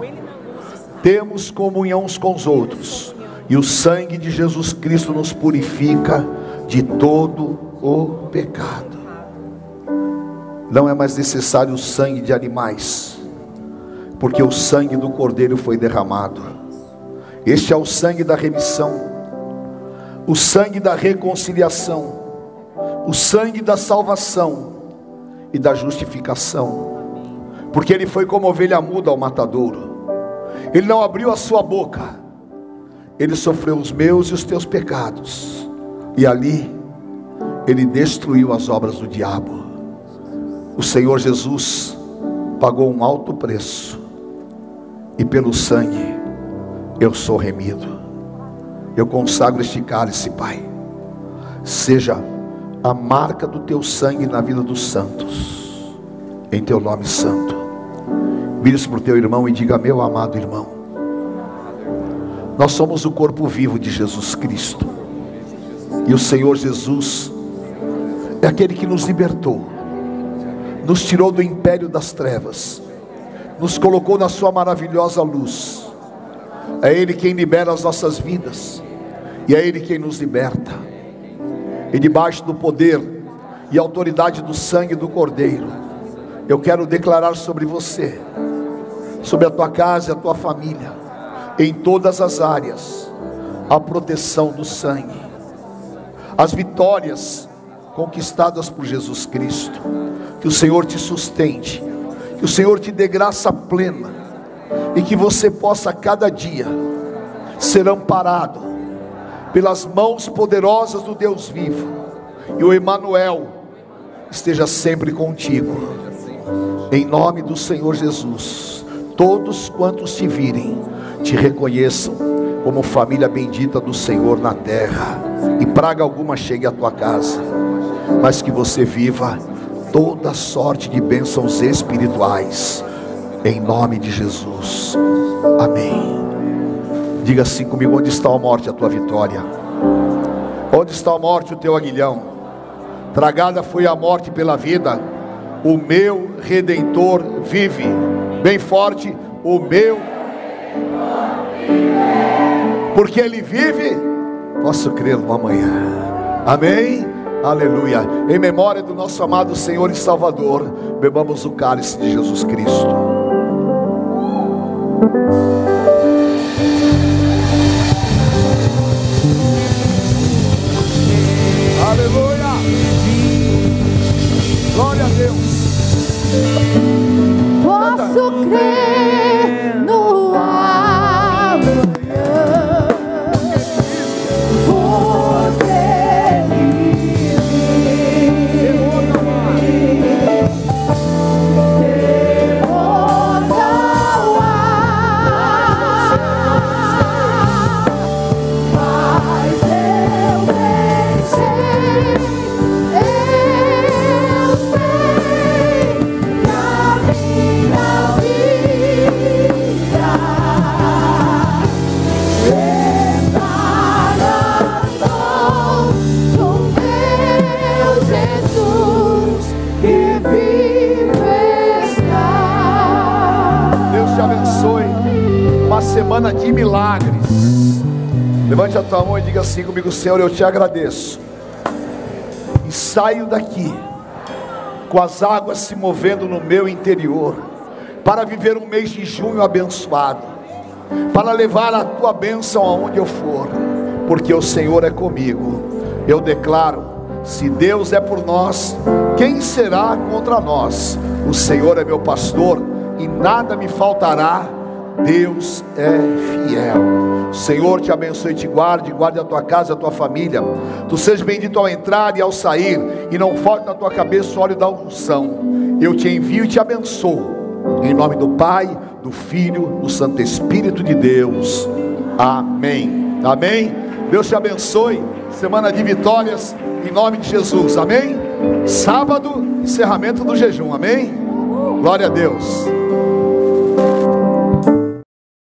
temos comunhão uns com os outros, e o sangue de Jesus Cristo nos purifica de todo o pecado. Não é mais necessário o sangue de animais, porque o sangue do Cordeiro foi derramado. Este é o sangue da remissão, o sangue da reconciliação, o sangue da salvação e da justificação, porque ele foi como ovelha muda ao matadouro. Ele não abriu a sua boca, ele sofreu os meus e os teus pecados, e ali ele destruiu as obras do diabo. O Senhor Jesus pagou um alto preço, e pelo sangue eu sou remido. Eu consagro este cálice, Pai, seja a marca do teu sangue na vida dos santos, em teu nome santo. Vire-se para o teu irmão e diga: Meu amado irmão, nós somos o corpo vivo de Jesus Cristo, e o Senhor Jesus é aquele que nos libertou, nos tirou do império das trevas, nos colocou na Sua maravilhosa luz. É Ele quem libera as nossas vidas, e é Ele quem nos liberta. E debaixo do poder e autoridade do sangue do Cordeiro, eu quero declarar sobre você, sobre a tua casa e a tua família, em todas as áreas, a proteção do sangue, as vitórias conquistadas por Jesus Cristo. Que o Senhor te sustente, que o Senhor te dê graça plena e que você possa cada dia ser amparado pelas mãos poderosas do Deus vivo. E o Emanuel esteja sempre contigo. Em nome do Senhor Jesus, todos quantos te virem, te reconheçam como família bendita do Senhor na terra, e praga alguma chegue à tua casa, mas que você viva toda sorte de bênçãos espirituais, em nome de Jesus, amém. Diga assim comigo: onde está a morte, a tua vitória? Onde está a morte, o teu aguilhão? Tragada foi a morte pela vida, o meu redentor vive, bem forte, o meu porque Ele vive, posso crer no amanhã. Amém? Aleluia. Em memória do nosso amado Senhor e Salvador, bebamos o cálice de Jesus Cristo. Aleluia. Glória a Deus. Posso crer tua mão e diga assim comigo, Senhor, eu te agradeço. E saio daqui com as águas se movendo no meu interior, para viver um mês de junho abençoado, para levar a tua bênção aonde eu for, porque o Senhor é comigo. Eu declaro: se Deus é por nós, quem será contra nós? O Senhor é meu pastor e nada me faltará. Deus é fiel. O Senhor te abençoe te guarde, guarde a tua casa, a tua família. Tu sejas bendito ao entrar e ao sair, e não falte na tua cabeça o óleo da unção. Eu te envio e te abençoo. Em nome do Pai, do Filho, do Santo Espírito de Deus. Amém. Amém. Deus te abençoe. Semana de vitórias em nome de Jesus. Amém. Sábado, encerramento do jejum. Amém. Glória a Deus.